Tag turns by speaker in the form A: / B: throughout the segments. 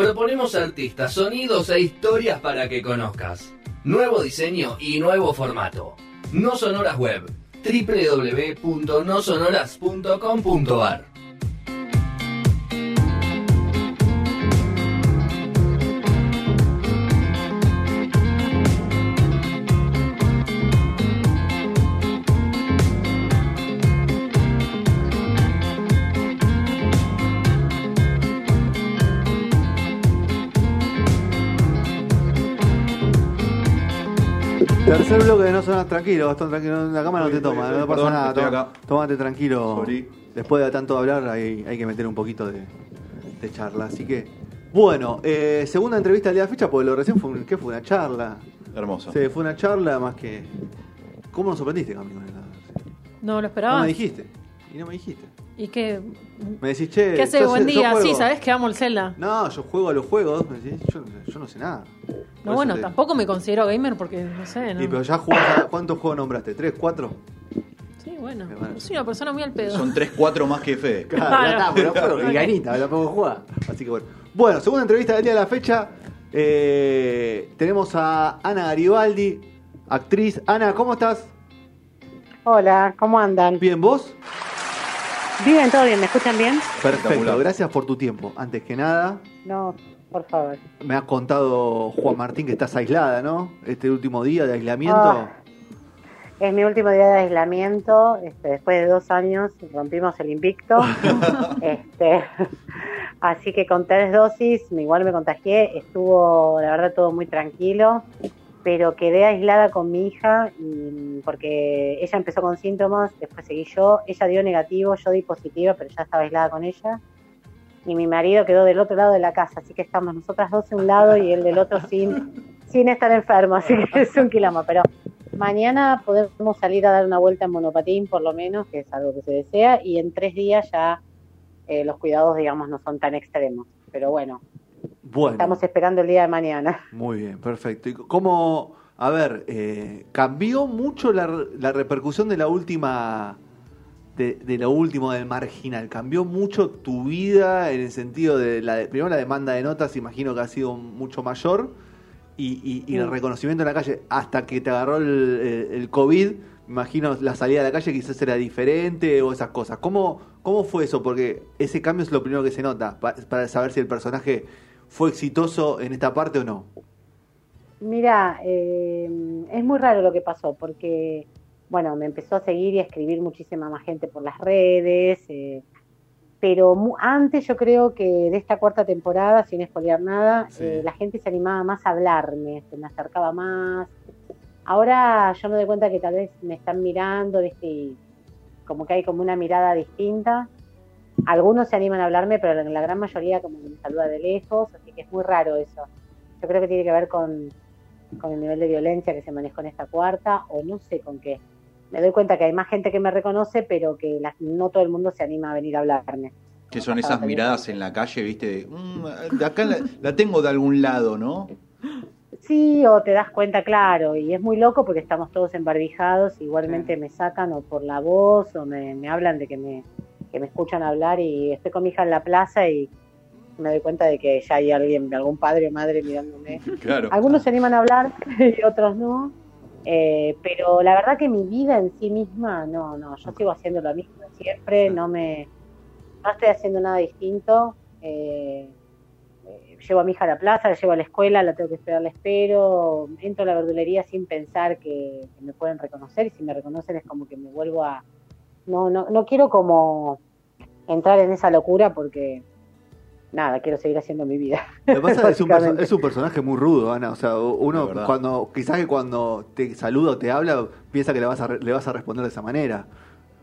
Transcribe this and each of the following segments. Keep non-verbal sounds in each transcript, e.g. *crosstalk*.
A: Proponemos artistas, sonidos e historias para que conozcas. Nuevo diseño y nuevo formato. No Sonoras Web. www.nosonoras.com.ar
B: No Sonas Tranquilo, Gastón, tranquilo, la cámara no te toma,
C: estoy-
B: no pasa
C: perdón,
B: nada,
C: estoy
B: toma-
C: acá.
B: tómate tranquilo.
C: Sorry.
B: Después de tanto hablar hay, hay que meter un poquito de, de charla, así que... Bueno, eh, segunda entrevista del día de la fecha, porque lo recién fue, un- ¿qué fue? Una charla.
C: Hermoso.
B: Sí, fue una charla más que... ¿Cómo nos sorprendiste, Camilo?
D: No lo
B: No
D: esperaba.
B: me dijiste. Y no me dijiste.
D: ¿Y qué?
B: Me decís, che...
D: ¿Qué hace
B: yo
D: buen
B: yo
D: día?
B: juego.
D: Sí, ¿sabés que amo el Zelda?
B: No, yo juego a los juegos. Me decís, yo, yo no sé nada.
D: No, bueno,
B: te-
D: tampoco me considero gamer porque, no sé, ¿no?
B: Y pero ya jugás, a- ¿cuántos juegos nombraste? ¿Tres, cuatro?
D: Sí, bueno. Yo soy una persona muy al pedo.
C: Son 3-4 más que Fede.
B: Claro, ya está, pero juego,
D: Ok.
B: y ganita, la puedo jugar. Así que bueno. Bueno, segunda entrevista del día de la fecha. Eh, tenemos a Ana Garibaldi, actriz. Ana, ¿cómo estás?
E: Hola, ¿cómo andan?
B: ¿Bien vos?
E: ¿Viven todo bien? ¿Me escuchan bien?
B: Perfecto, gracias por tu tiempo. Antes que nada,
E: No, por favor.
B: me has contado, Juan Martín, que estás aislada, ¿no? Este último día de aislamiento.
E: Ah. Es mi último día de aislamiento. Este, después de dos años rompimos el invicto. *laughs* este, así que con tres dosis, igual me contagié. Estuvo, la verdad, todo muy tranquilo. Pero quedé aislada con mi hija y, porque ella empezó con síntomas, después seguí yo. Ella dio negativo, yo di positiva, pero ya estaba aislada con ella. Y mi marido quedó del otro lado de la casa, así que estamos nosotras dos de un lado y él del otro sin, *laughs* sin estar enfermo, así que es un quilombo. Pero mañana podemos salir a dar una vuelta en monopatín, por lo menos, que es algo que se desea, y en tres días ya eh, los cuidados, digamos, no son tan extremos. Pero bueno,
B: bueno.
E: estamos esperando el día de mañana.
B: Muy bien, perfecto. ¿Y cómo, a ver, eh, cambió mucho la, la repercusión de la última, de, de lo último del marginal? ¿Cambió mucho tu vida en el sentido de, la de- primero la demanda de notas, imagino que ha sido mucho mayor, y, y- y el reconocimiento en la calle, hasta que te agarró el, el- COVID, imagino la salida a la calle quizás era diferente o esas cosas. ¿Cómo, ¿Cómo fue eso? Porque ese cambio es lo primero que se nota, pa- para saber si el personaje fue exitoso en esta parte o no.
E: Mira, eh, es muy raro lo que pasó porque, bueno, me empezó a seguir y a escribir muchísima más gente por las redes, eh, pero antes yo creo que de esta cuarta temporada, sin espolear nada,
B: Sí.
E: eh, la gente se animaba más a hablarme, se me acercaba más. Ahora yo me doy cuenta que tal vez me están mirando, ¿viste? Y como que hay como una mirada distinta. Algunos se animan a hablarme, pero la, la gran mayoría como que me saluda de lejos, así que es muy raro eso. Yo creo que tiene que ver con, con el nivel de violencia que se manejó en esta cuarta, o no sé con qué. Me doy cuenta que hay más gente que me reconoce, pero que la- no todo el mundo se anima a venir a hablarme.
C: Que son esas miradas en la calle, viste, de, "Mm, de acá la, la tengo de algún lado, ¿no?
E: Sí, o te das cuenta, claro, y es muy loco porque estamos todos embarbijados, igualmente me sacan o por la voz o me, me hablan de que me, que me escuchan hablar y estoy con mi hija en la plaza y me doy cuenta de que ya hay alguien, algún padre o madre mirándome. *laughs*
C: Claro.
E: Algunos se animan a hablar *laughs* y otros no, eh, pero la verdad que mi vida en sí misma, no, no, yo sigo haciendo lo mismo siempre, no me, no estoy haciendo nada distinto. eh, eh, llevo a mi hija a la plaza, la llevo a la escuela, la tengo que esperar, la espero, entro a la verdulería sin pensar que, que me pueden reconocer y si me reconocen es como que me vuelvo a... No, no, no quiero como entrar en esa locura porque nada, quiero seguir haciendo mi vida.
B: Lo que pasa es que es un, es un personaje muy rudo, Ana. O sea, uno cuando, quizás que cuando te saluda o te habla, piensa que le vas a, re- le vas a responder de esa manera.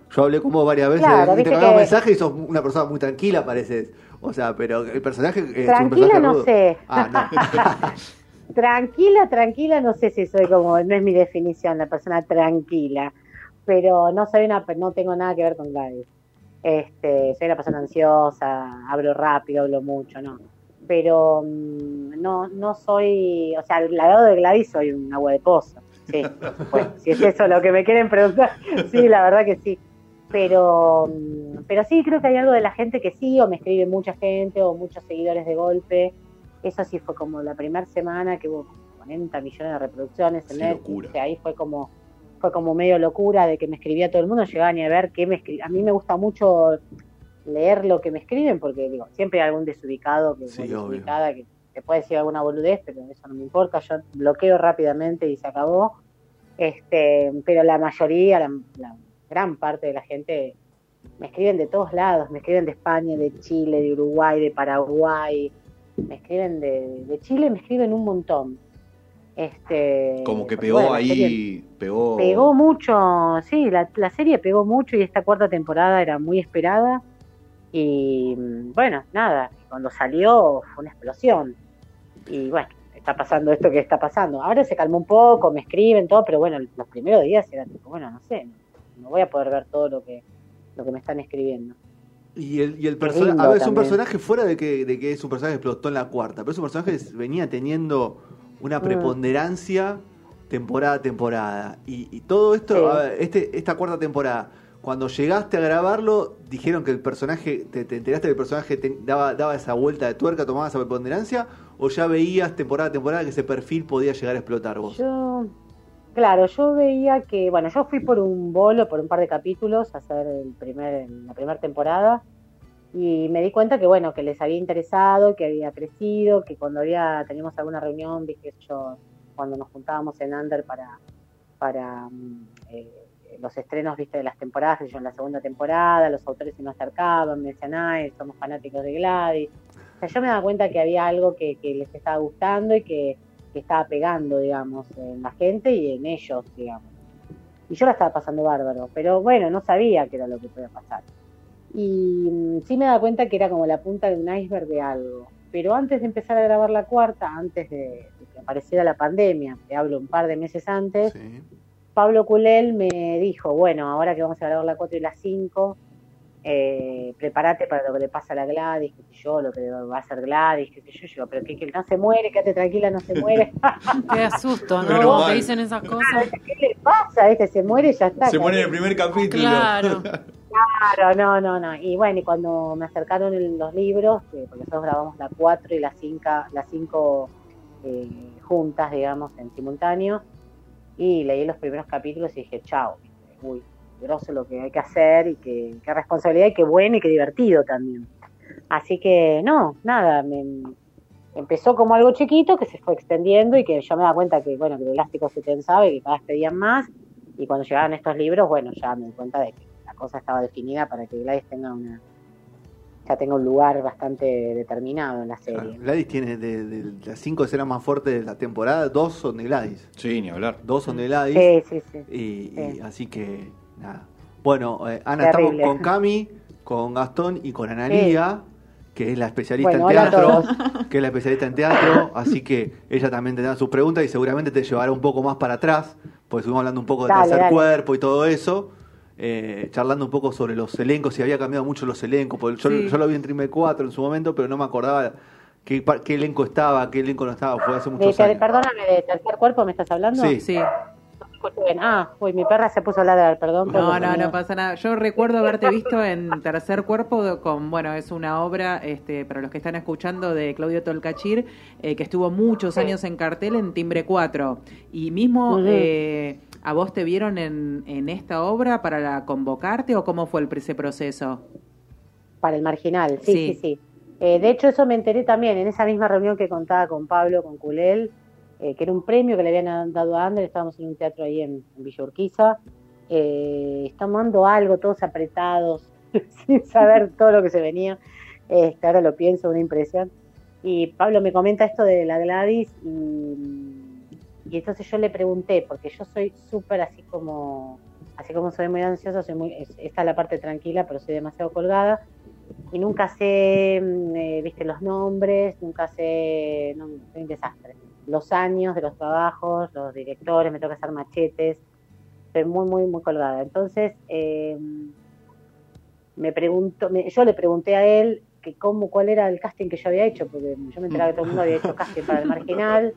B: Yo hablé con vos varias veces,
E: Claro,
B: y te mandaba
E: que-
B: un mensaje y sos una persona muy tranquila, pareces. O sea, pero el personaje es un
E: Tranquila
B: personaje
E: no
B: rudo.
E: sé.
B: Ah, *laughs*
E: tranquila, tranquila, no sé si soy como, no es mi definición, la persona tranquila, pero no soy una, no tengo nada que ver con Gladys. Este, soy una persona ansiosa, hablo rápido, hablo mucho, no. Pero mm, no, no soy, o sea, al lado de Gladys soy un agua de pozo. Sí, *laughs* pues, si es eso lo que me quieren preguntar, *laughs* sí, la verdad que sí. Pero, mm, pero sí, creo que hay algo de la gente que sí, o me escribe mucha gente, o muchos seguidores de golpe, Eso sí fue como la primera semana que hubo 40 millones de reproducciones en
C: Sí,
E: Netflix.
C: locura.
E: o sea, ahí fue como fue como medio locura de que me escribía todo el mundo, llegaban y a ver qué me escribía. A mí me gusta mucho leer lo que me escriben porque digo, siempre hay algún desubicado que,
B: Sí,
E: desubicada que te puede decir alguna boludez, pero eso no me importa, yo bloqueo rápidamente y se acabó. Este, pero la mayoría, la, la gran parte de la gente me escriben de todos lados, me escriben de España, de Chile, de Uruguay, de Paraguay, me escriben de, de Chile, me escriben un montón. Este,
C: Como que pegó
E: bueno, la serie
C: ahí, pegó...
E: Pegó mucho, sí, la, la serie pegó mucho y esta cuarta temporada era muy esperada. Y mm, bueno, nada, cuando salió fue una explosión. Y bueno, está pasando esto que está pasando. Ahora se calmó un poco, me escriben todo, pero bueno, los primeros días era tipo, bueno, no sé, no voy a poder ver todo lo que, lo que me están escribiendo.
B: Y el, y el personaje, a ver, es un
E: también.
B: personaje fuera de que, de que es un personaje que explotó en la cuarta, pero es un personaje que venía teniendo una
E: Mm.
B: preponderancia temporada a temporada. Y, y todo esto,
E: Sí.
B: a ver, este, esta cuarta temporada, cuando llegaste a grabarlo, dijeron que el personaje, te, te enteraste que el personaje te- daba, daba esa vuelta de tuerca, tomaba esa preponderancia, o ya veías temporada a temporada que ese perfil podía llegar a explotar vos.
E: Yo, claro, yo veía que, bueno, yo fui por un bolo, por un par de capítulos, a hacer el primer, la primera temporada, y me di cuenta que, bueno, que les había interesado, que había crecido, que cuando había, teníamos alguna reunión, dije yo, cuando nos juntábamos en Under para, para mm, eh, los estrenos, viste, de las temporadas, yo en la segunda temporada, los autores se nos acercaban, me decían, ay, somos fanáticos de Gladys. O sea, yo me daba cuenta que había algo que, que les estaba gustando y que, que estaba pegando, digamos, en la gente y en ellos, digamos. Y yo la estaba pasando bárbaro, pero bueno, no sabía qué era lo que podía pasar. Y mm, sí me daba cuenta que era como la punta de un iceberg de algo. Pero antes de empezar a grabar la cuarta, antes de, de que apareciera la pandemia, te hablo un par de meses antes,
B: Sí.
E: Pablo Culel me dijo, bueno, ahora que vamos a grabar la 4 y la 5, eh, prepárate para lo que le pasa a la Gladys, sé yo, lo que va a hacer Gladys, sé yo, yo, digo, pero que, que no se muere, quédate tranquila, no se muere. *laughs*
D: Qué asusto, ¿no?
C: mal.
D: Te dicen esas cosas.
E: ¿Qué le pasa? Este se muere y ya está.
C: Se muere en el primer capítulo.
D: Claro. *laughs*
E: Claro, no, no, no. Y bueno, y cuando me acercaron los libros, porque nosotros grabamos la 4 y la 5 la cinco, eh, juntas, digamos, en simultáneo, y leí los primeros capítulos y dije, chao, uy, grosso lo que hay que hacer y qué responsabilidad y qué bueno y qué divertido también. Así que, no, nada, me, empezó como algo chiquito que se fue extendiendo y que yo me da cuenta que, bueno, que el elástico se tensaba y que cada vez pedían más, y cuando llegaban estos libros, bueno, ya me di cuenta de que cosa estaba definida para que Gladys tenga una ya tenga un lugar bastante determinado en la
B: Claro,
E: serie.
B: Gladys tiene de, de las cinco escenas más fuertes de la temporada, dos son de Gladys.
C: Sí, ni hablar.
B: Dos son de Gladys.
E: Sí, sí, sí.
B: Y, y
E: Sí.
B: así que, nada. Bueno, eh, Ana,
E: Terrible.
B: estamos con Cami, con Gastón y con Analía, que es la especialista
E: Bueno,
B: en teatro. Que es la especialista en teatro, así que ella también tendrá sus preguntas y seguramente te llevará un poco más para atrás, porque estuvimos hablando un poco de
E: Dale,
B: tercer
E: dale.
B: cuerpo y todo eso. Eh, charlando un poco sobre los elencos, si había cambiado mucho los elencos, porque yo,
D: Sí.
B: yo lo vi en Triple 4 en su momento, pero no me acordaba qué, elenco estaba, qué elenco no estaba, fue hace muchos años.
E: perdóname, ¿de tercer cuerpo me estás hablando?
B: Sí.
D: Sí.
E: No escuché bien. Ah, uy, mi perra se puso a ladrar, perdón.
F: No, no, no pasa nada. Yo recuerdo haberte visto en Tercer Cuerpo con, bueno, es una obra, este, para los que están escuchando, de Claudio Tolcachir, eh, que estuvo muchos
E: Sí.
F: años en cartel en Timbre 4. Y mismo, eh, ¿a vos te vieron en, en esta obra para la convocarte o cómo fue el, ese proceso?
E: Para el marginal, sí,
F: Sí.
E: sí, sí. Eh, de hecho, eso me enteré también en esa misma reunión que contaba con Pablo, con Culel, eh, que era un premio que le habían dado a Ander, estábamos en un teatro ahí en, en Villa Urquiza, eh, tomando algo, todos apretados, *laughs* sin saber todo lo que se venía. Este, ahora lo pienso, una impresión. Y Pablo me comenta esto de la Gladys y, y entonces yo le pregunté, porque yo soy súper así como, así como soy muy ansiosa, soy muy, es- esta es la parte tranquila, pero soy demasiado colgada y nunca sé, mm, eh, viste, los nombres, nunca sé, no, soy un desastre. Los años de los trabajos, los directores, me toca hacer machetes, soy muy, muy, muy colgada. Entonces, eh, me pregunto, me- yo le pregunté a él que cómo, cuál era el casting que yo había hecho, porque yo me enteraba que todo el mundo había hecho casting para el *laughs* marginal,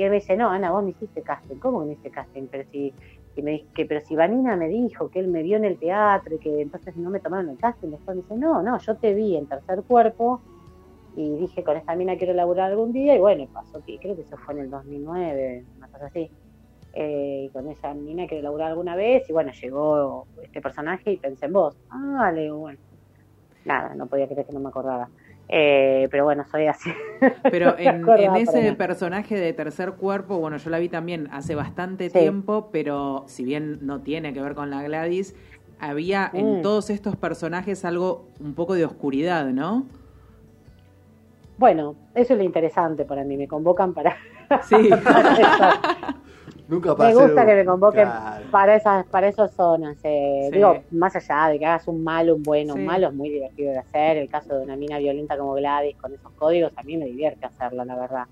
E: y él me dice, no, Ana, vos no hiciste casting, ¿cómo no hiciste casting? Pero si, que me, que, pero si Vanina me dijo que él me vio en el teatro y que entonces no me tomaron el casting, después me dice, no, no, yo te vi en tercer cuerpo y dije, con esta mina quiero laburar algún día, y bueno, pasó que creo que eso fue en el 2009, una cosa así. Eh, con esa mina quiero laburar alguna vez, y bueno, llegó este personaje y pensé en vos. Ah, le digo, bueno. Nada, no podía creer que no me acordaba. Eh, pero bueno, soy así. *laughs*
F: Pero en, ese personaje de tercer cuerpo, bueno, yo la vi también hace bastante
E: Sí.
F: tiempo, pero si bien no tiene que ver con la Gladys, había en
E: Mm.
F: todos estos personajes algo un poco de oscuridad, ¿no?
E: Bueno, eso es lo interesante para mí, me convocan para,
F: Sí. *laughs*
E: para.
B: Nunca
E: Me gusta
B: un-
E: que me convoquen
B: Claro.
E: para esas para esas zonas. eh,
F: Sí.
E: Digo, más allá de que hagas un malo, un bueno,
F: Sí.
E: un malo es muy divertido de hacer. El caso de una mina violenta como Gladys con esos códigos, a mí me divierte hacerlo, la verdad.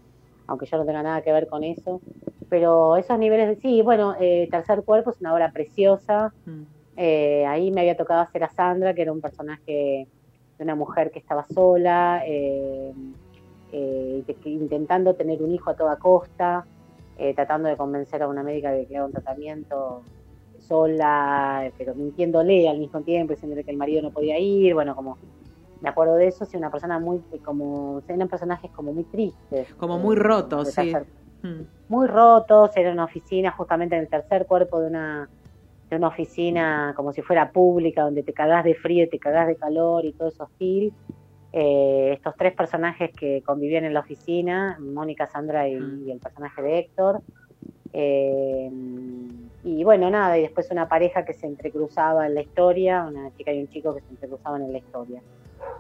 E: Aunque yo no tenga nada que ver con eso. Pero esos niveles de... Sí, bueno, eh, Tercer Cuerpo es una obra preciosa.
F: Mm.
E: Eh, ahí me había tocado hacer a Sandra, que era un personaje de una mujer que estaba sola, eh, eh, intentando tener un hijo a toda costa, eh, tratando de convencer a una médica de que haga un tratamiento sola, pero mintiéndole al mismo tiempo, diciéndole que el marido no podía ir, bueno, como me acuerdo de eso, sí, una persona muy, como, eran personajes como muy tristes.
F: Como
E: eh,
F: muy rotos, sí. Mm.
E: muy rotos, era una oficina justamente en el tercer cuerpo de una de una oficina como si fuera pública, donde te cagás de frío, te cagás de calor y todo eso hostil. Eh, estos tres personajes que convivían en la oficina, Mónica, Sandra y, y el personaje de Héctor. Eh, y bueno, nada, y después una pareja que se entrecruzaba en la historia, una chica y un chico que se entrecruzaban en la historia.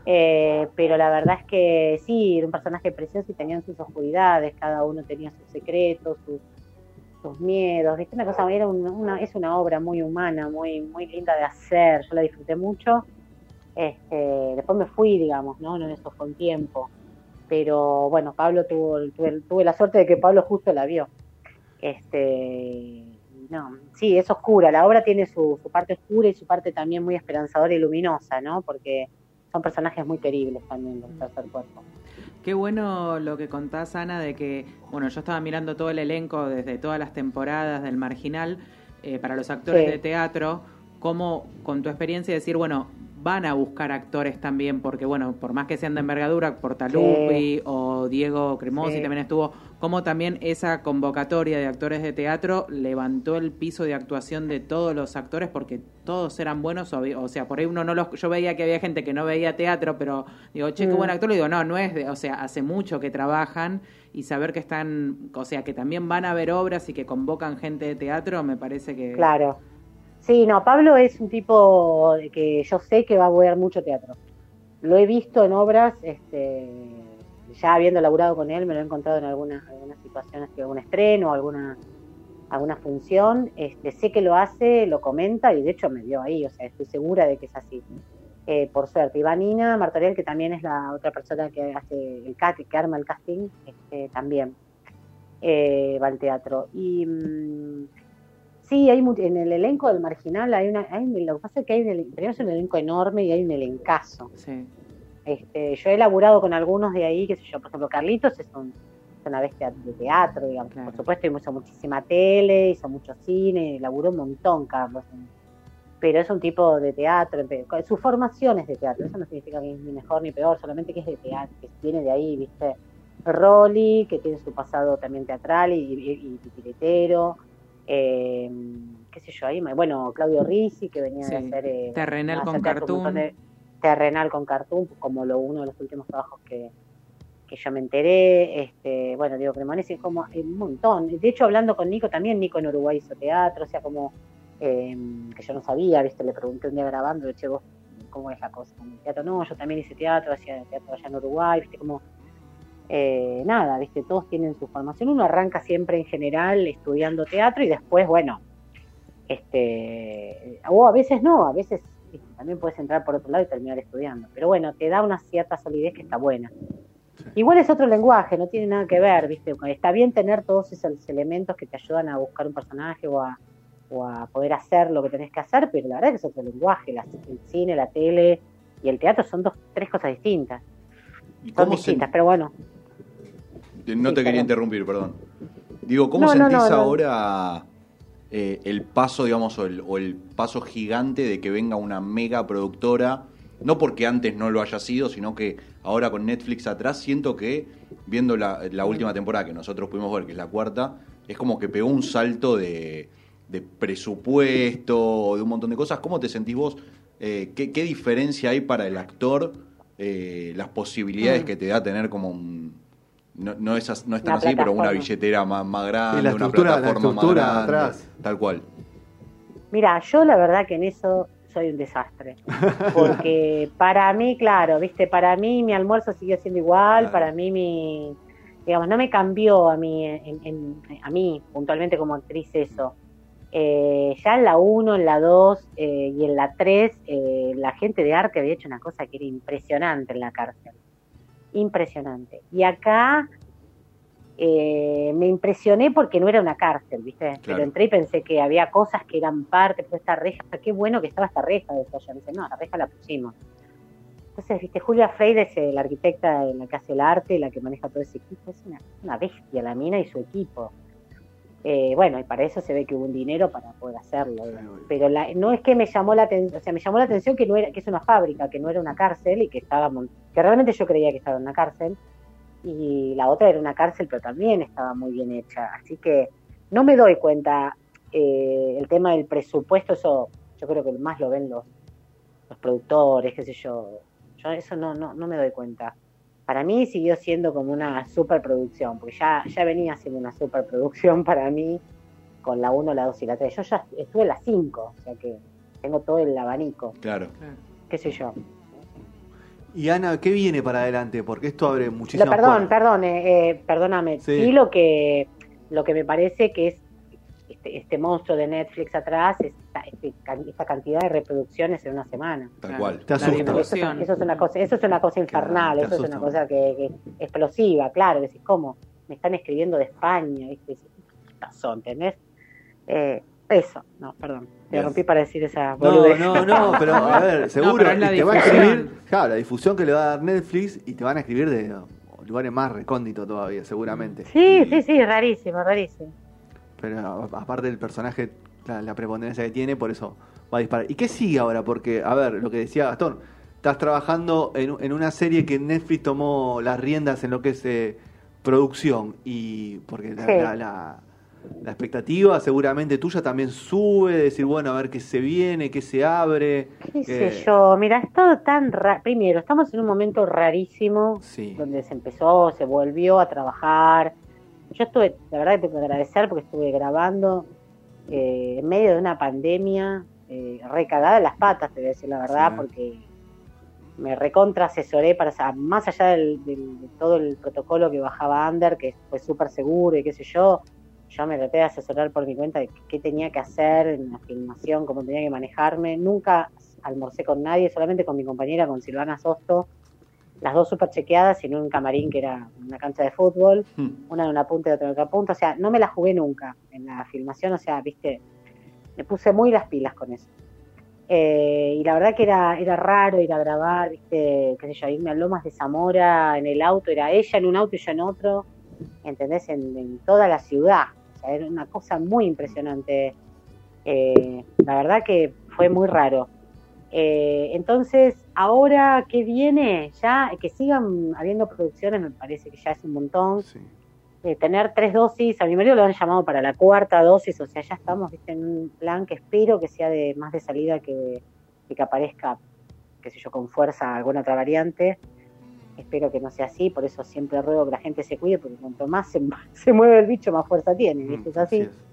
E: Eh, pero la verdad es que sí, era un personaje precioso y tenían sus oscuridades, cada uno tenía sus secretos, sus, sus miedos, ¿viste? Una cosa, era un- una, es una obra muy humana, muy, muy linda de hacer, yo la disfruté mucho. Este, después me fui, digamos, ¿no? No, eso fue un tiempo. Pero bueno, Pablo tuvo, tuve, tuve la suerte de que Pablo justo la vio. Este, no, sí, es oscura, la obra tiene su, su parte oscura y su parte también muy esperanzadora y luminosa, ¿no? Porque son personajes muy terribles también los tercer cuerpo.
F: Qué bueno lo que contás, Ana, de que, bueno, yo estaba mirando todo el elenco desde todas las temporadas del Marginal eh, para los actores
E: Sí.
F: de teatro, cómo con tu experiencia decir, bueno, van a buscar actores también, porque, bueno, por más que sean de envergadura, Portalupi o Diego Cremosi
E: Sí.
F: también estuvo, como también esa convocatoria de actores de teatro levantó el piso de actuación de todos los actores porque todos eran buenos, o, sea, por ahí uno no los, yo veía que había gente que no veía teatro, pero digo, che, qué
E: Mm.
F: buen actor, le digo, no, no es de, o sea, hace mucho que trabajan y saber que están, o sea, que también van a ver obras y que convocan gente de teatro, me parece que...
E: Claro. Sí, no, Pablo es un tipo de que yo sé que va a ver mucho teatro. Lo he visto en obras, este, ya habiendo laburado con él, me lo he encontrado en algunas, situaciones, que algún estreno, alguna, alguna función. Este, sé que lo hace, lo comenta y de hecho me vio ahí, o sea, estoy segura de que es así. Eh, por suerte. Y Vanina Martorell, que también es la otra persona que hace el cat, que arma el casting, este, también eh, va al teatro. Y mm, sí, hay en el elenco del marginal hay una, hay, lo que pasa es que hay un, primero es un elenco enorme y hay un elencazo.
F: Sí.
E: Este, yo he laburado con algunos de ahí, qué sé yo, por ejemplo, Carlitos es, un, es una bestia de teatro, digamos,
F: Claro.
E: por supuesto, hizo muchísima tele, hizo mucho cine, laburó un montón, Carlos. Pero es un tipo de teatro, su formación es de teatro, eso no significa que es ni mejor ni peor, solamente que es de teatro, que viene de ahí, ¿viste? Rolly, que tiene su pasado también teatral y, y, y eh, qué sé yo, ahí, me- bueno, Claudio Rizzi, que venía
F: Sí.
E: de hacer... eh,
F: Terrenal con Cartoon.
E: de- terrenal con Cartoon, como lo uno de los últimos trabajos que, que yo me enteré, este, bueno, Diego Cremonesi, es como hay un montón. De hecho, hablando con Nico también, Nico en Uruguay hizo teatro, o sea, como eh, que yo no sabía, viste, le pregunté un día grabando, che, vos, ¿cómo es la cosa? En el teatro, no, yo también hice teatro, hacía teatro allá en Uruguay, viste, como eh, nada, viste, todos tienen su formación, uno arranca siempre en general estudiando teatro y después, bueno, este, o a veces no, a veces viste, también puedes entrar por otro lado y terminar estudiando, pero bueno, te da una cierta solidez que está buena. Igual es otro lenguaje, no tiene nada que ver, ¿viste? Está bien tener todos esos elementos que te ayudan a buscar un personaje o a, o a poder hacer lo que tenés que hacer, pero la verdad que es otro lenguaje, la- el cine, la tele y el teatro son dos, tres cosas distintas.
C: ¿Y
E: Son
C: se,
E: distintas, pero bueno.
C: No te quería interrumpir, perdón. Digo, ¿cómo
E: No,
C: sentís
E: no, no.
C: ahora eh, el paso, digamos, o el, o el paso gigante de que venga una mega productora no porque antes no lo haya sido, sino que ahora con Netflix atrás siento que, viendo la, la última temporada que nosotros pudimos ver, que es la cuarta, es como que pegó un salto de, de presupuesto, de un montón de cosas. ¿Cómo te sentís vos? Eh, ¿qué, qué diferencia hay para el actor? eh, las posibilidades
E: Mm.
C: que te da tener como un... No, no es, no es tan así, pero una billetera más, más grande,
B: Sí, la
C: una
B: la
C: plataforma
B: estructura
C: más grande,
B: atrás.
C: tal cual.
E: Mira, yo la verdad que en eso soy un desastre. *laughs* Porque para mí, claro, viste, para mí mi almuerzo siguió siendo igual,
C: Claro.
E: para mí mi, digamos, no me cambió a mí, en- en- a mí puntualmente como actriz eso. Eh, ya en la 1, en la 2 eh, y en la 3, eh, la gente de arte había hecho una cosa que era impresionante en la cárcel. Impresionante. Y acá eh, me impresioné porque no era una cárcel, ¿viste? Pero entré y pensé que había cosas que eran parte, pero esta reja, qué bueno que estaba esta reja, yo. Me dice, no, la reja la pusimos. Entonces, viste, Julia Freire es eh, la arquitecta en la que hace el arte la que maneja todo ese equipo. Es una, una bestia la mina y su equipo. Eh, bueno, y para eso se ve que hubo un dinero para poder hacerlo. Pero la- no es que me llamó la atención, o sea, me llamó la atención que no era, que es una fábrica, que no era una cárcel y que estaba, que realmente yo creía que estaba en una cárcel. Y la otra era una cárcel, pero también estaba muy bien hecha. Así que no me doy cuenta eh, el tema del presupuesto, eso yo creo que más lo ven los, los productores, qué sé yo. Yo eso no, no, no me doy cuenta. Para mí siguió siendo como una superproducción, porque ya, ya venía siendo una superproducción *laughs* para mí con la 1, la 2 y la 3. Yo ya estuve en la 5, o sea que tengo todo el abanico,
C: Claro.
E: qué sé yo.
B: Y Ana, ¿qué viene para adelante? Porque esto abre muchísimas
E: perdón,
B: puertas.
E: perdón, eh, eh, perdóname.
B: Sí.
E: Sí. lo que lo que me parece que es este, este monstruo de Netflix atrás, esta, este esta cantidad de reproducciones en una semana.
C: Tal cual.
B: Te asusta.
E: Eso es,
F: difusión.
E: eso es una cosa, eso es una cosa infernal, eso es una cosa que, que explosiva, claro, decís, ¿cómo? Me están escribiendo de España, ¿qué pasó, ¿entendés? Eh, eso, no, perdón, te rompí para decir esa
B: No,
E: boludez.
B: no, no, pero a ver, *laughs* seguro. te va a escribir, claro, la difusión que le va a dar Netflix y te van a escribir de lugares más recónditos todavía, seguramente.
E: Sí, sí, sí, rarísimo, rarísimo.
B: Pero aparte del personaje, la, la preponderancia que tiene, por eso va a disparar. ¿Y qué sigue ahora? Porque, a ver, lo que decía Gastón, estás trabajando en, en una serie que Netflix tomó las riendas en lo que es eh, producción. Y porque la,
E: Sí.
B: la- la- la expectativa seguramente tuya también sube, de decir, bueno, a ver qué se viene, qué se abre.
E: ¿Qué sé
B: Eh,
E: yo? Mira, es todo tan raro. Primero, estamos en un momento rarísimo
B: Sí.
E: donde se empezó, se volvió a trabajar. Yo estuve, la verdad que tengo que agradecer porque estuve grabando eh, en medio de una pandemia, eh, recagada en las patas, te voy a decir la verdad,
B: Sí.
E: porque me recontra asesoré para, más allá del, del- de todo el protocolo que bajaba Under, que fue súper seguro y qué sé yo, yo me traté de asesorar por mi cuenta de qué tenía que hacer en la filmación, cómo tenía que manejarme. Nunca almorcé con nadie, solamente con mi compañera, con Silvana Sosto, las dos súper chequeadas en un camarín que era una cancha de fútbol,
C: Hmm.
E: una de una punta y otra de otra punta. O sea, no me la jugué nunca en la filmación, o sea, viste, me puse muy las pilas con eso. Eh, y la verdad que era, era raro ir a grabar, viste, qué sé yo, irme a Lomas de Zamora en el auto, era ella en un auto y yo en otro, ¿entendés? En, en toda la ciudad. O sea, era una cosa muy impresionante. Eh, la verdad que fue muy raro. Eh, entonces, ahora que viene, ya que sigan habiendo producciones, me parece que ya es un montón.
B: Sí.
E: Eh, tener tres dosis, a mi marido lo han llamado para la cuarta dosis, o sea, ya estamos ¿viste? en un plan que espero que sea de más de salida que, que, que aparezca, qué sé yo, con fuerza alguna otra variante. Espero que no sea así, por eso siempre ruego que la gente se cuide, porque cuanto más se, *laughs* se mueve el bicho, más fuerza tiene, ¿viste? Es así.
B: es.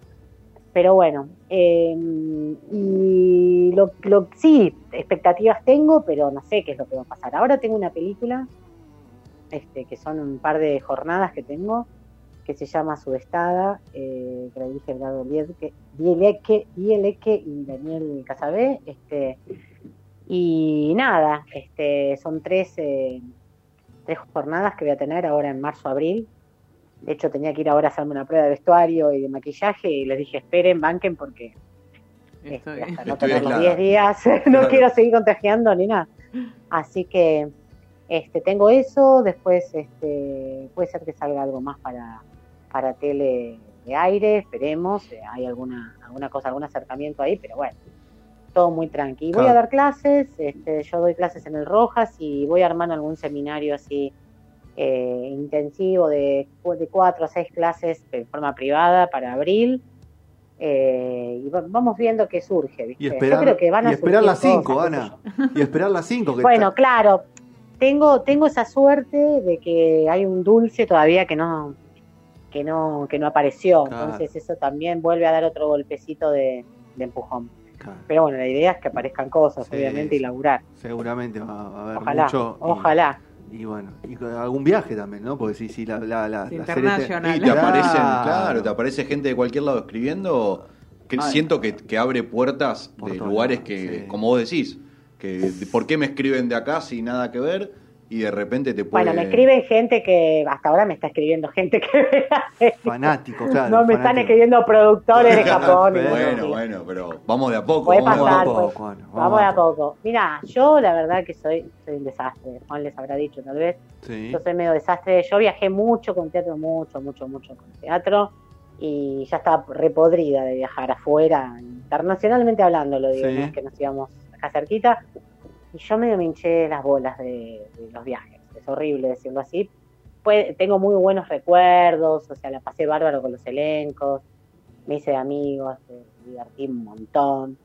E: Pero bueno, eh, y lo, sí, expectativas tengo, pero no sé qué es lo que va a pasar. Ahora tengo una película, este, que son un par de jornadas que tengo, que se llama Sudestada, eh, que la dirige Edgardo Bielke, Bieleke, Bieleke y Daniel Casabé. Este, y nada, este, son tres, eh, tres jornadas que voy a tener ahora en marzo-abril. De hecho, tenía que ir ahora a hacerme una prueba de vestuario y de maquillaje y les dije, esperen, banquen porque
F: Estoy-
E: este, hasta no tener los
C: aislada.
E: 10 días *laughs* no
C: Claro.
E: quiero seguir contagiando ni nada. Así que este tengo eso, después este puede ser que salga algo más para, para tele de aire, esperemos, eh, hay alguna alguna cosa, algún acercamiento ahí, pero bueno, todo muy tranqui. Voy
B: Claro.
E: a dar clases, este, yo doy clases en el Rojas y voy armando algún seminario así eh, intensivo de, cu- de cuatro a seis clases de forma privada para abril. Eh, y va- vamos viendo qué surge. ¿viste?
B: Y esperar,
E: yo creo que van a
B: y esperar
E: surgir
B: las 5,
E: cosas, qué sé
B: Ana. Y esperar las 5.
E: bueno, claro, tengo, tengo esa suerte de que hay un dulce todavía que no, que no, que no apareció.
B: Claro.
E: Entonces eso también vuelve a dar otro golpecito de, de empujón. Pero bueno, la idea es que aparezcan cosas,
B: Sí,
E: obviamente, y laburar.
B: Seguramente va a haber
E: Ojalá,
B: mucho.
E: ojalá.
B: Y, bueno, y con algún viaje también, ¿no? Porque sí, sí, la, la, la,
F: Sí,
B: la serie te-
F: internacional.
C: Y te aparecen,
B: Claro.
C: claro, te aparece gente de cualquier lado escribiendo. Que
B: Ay.
C: siento que, que abre puertas de lugares que,
B: sí.
C: como vos decís, que ¿por qué me escriben de acá sin nada que ver? Y de repente te puede...
E: Bueno, me escriben gente que, hasta ahora me está escribiendo gente que.
B: Fanático, claro.
E: no me están escribiendo productores de *laughs* Japón. y
B: Bueno,
C: Bueno, pero vamos de a poco.
E: Puede
C: vamos de a
E: pasar,
C: poco.
E: pues. Vamos de a
B: poco.
E: poco. Mira, yo la verdad que soy, soy un desastre. Juan les habrá dicho tal vez.
B: Sí.
E: Yo soy medio desastre. Yo viajé mucho con teatro, mucho, mucho, mucho con teatro. Y ya estaba repodrida de viajar afuera, internacionalmente hablando, lo digo,
B: Sí.
E: no es que nos íbamos acá cerquita. Y yo medio me hinché las bolas de, los viajes. Es horrible decirlo así. Tengo muy buenos recuerdos, o sea, la pasé bárbaro con los elencos, me hice de amigos, me divertí un montón.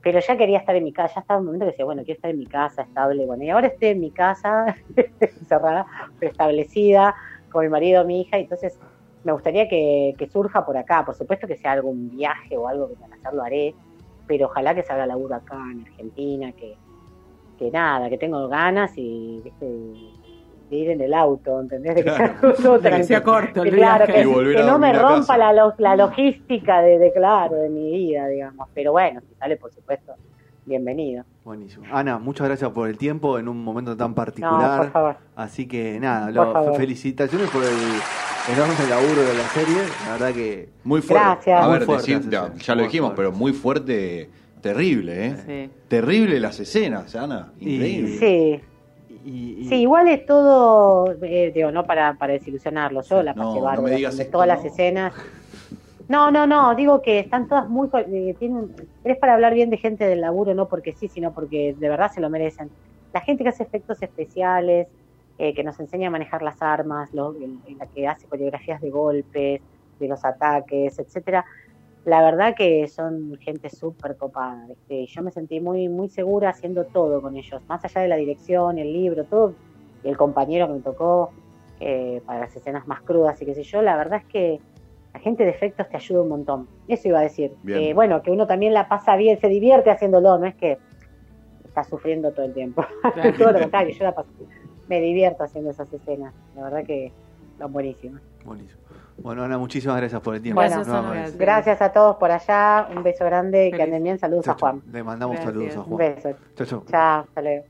E: Pero ya quería estar en mi casa, ya estaba un momento que decía, bueno, quiero estar en mi casa, estable, bueno, y ahora estoy en mi casa, *laughs* encerrada, pero establecida, con mi marido, mi hija, entonces me gustaría que, que surja por acá. Por supuesto que sea algún viaje o algo que tenga que hacer, lo haré, pero ojalá que salga laburo acá en Argentina, que, que nada, que tengo ganas y ¿viste? de ir en el auto, ¿entendés? De que sea algo *laughs*
F: De que
E: tranquilo.
F: sea corto el
E: Que claro,
F: viaje.
E: que, no me rompa la, lo- la logística de, de, claro, de mi vida, digamos. Pero bueno, si sale, por supuesto, bienvenido.
B: Buenísimo. Ana, muchas gracias por el tiempo en un momento tan
E: No,
B: particular.
E: por favor.
B: Así que nada,
E: Por
B: lo- felicitaciones por el enorme laburo de la serie. La verdad que
C: Muy fuerte.
E: Gracias.
C: A
B: Muy
C: ver,
B: fuerte
C: decir- ya, lo dijimos,
B: fuerte.
C: pero muy fuerte, terrible, ¿eh?
F: Sí.
C: Terrible las escenas, Ana. Increíble.
E: Sí,
B: y, y-
E: sí, igual es todo, eh, digo, no para, para desilusionarlo, yo la
C: No,
E: pasé
C: no
E: bárbaro
C: me digas esto,
E: todas las escenas. No, no, no, digo que están todas muy... eh, tienen, es para hablar bien de gente del laburo, no porque sí, sino porque de verdad se lo merecen. La gente que hace efectos especiales, eh, que nos enseña a manejar las armas, lo- el- la que hace coreografías de golpes, de los ataques, etcétera. La verdad que son gente súper copada, yo me sentí muy, muy segura haciendo todo con ellos, más allá de la dirección, el libro, todo, y el compañero que me tocó eh, para las escenas más crudas y qué sé yo, la verdad es que la gente de efectos te ayuda un montón. Eso iba a decir. Que, bueno, que uno también la pasa bien, se divierte haciéndolo, no es que está sufriendo todo el tiempo.
F: Claro. *laughs*
E: todo lo contrario, yo la paso, me divierto haciendo esas escenas. La verdad que son buenísimas.
B: buenísimo. Bueno, Ana, muchísimas gracias por el tiempo.
E: Bueno, Gracias, a todos por allá, un beso grande, que
F: Feliz.
E: anden bien, saludos
B: Chau,
E: a Juan.
B: chau. Le mandamos
F: Gracias.
B: saludos a
E: Un
B: Juan.
E: beso.
B: Chau, chau.
E: Chao, hasta luego.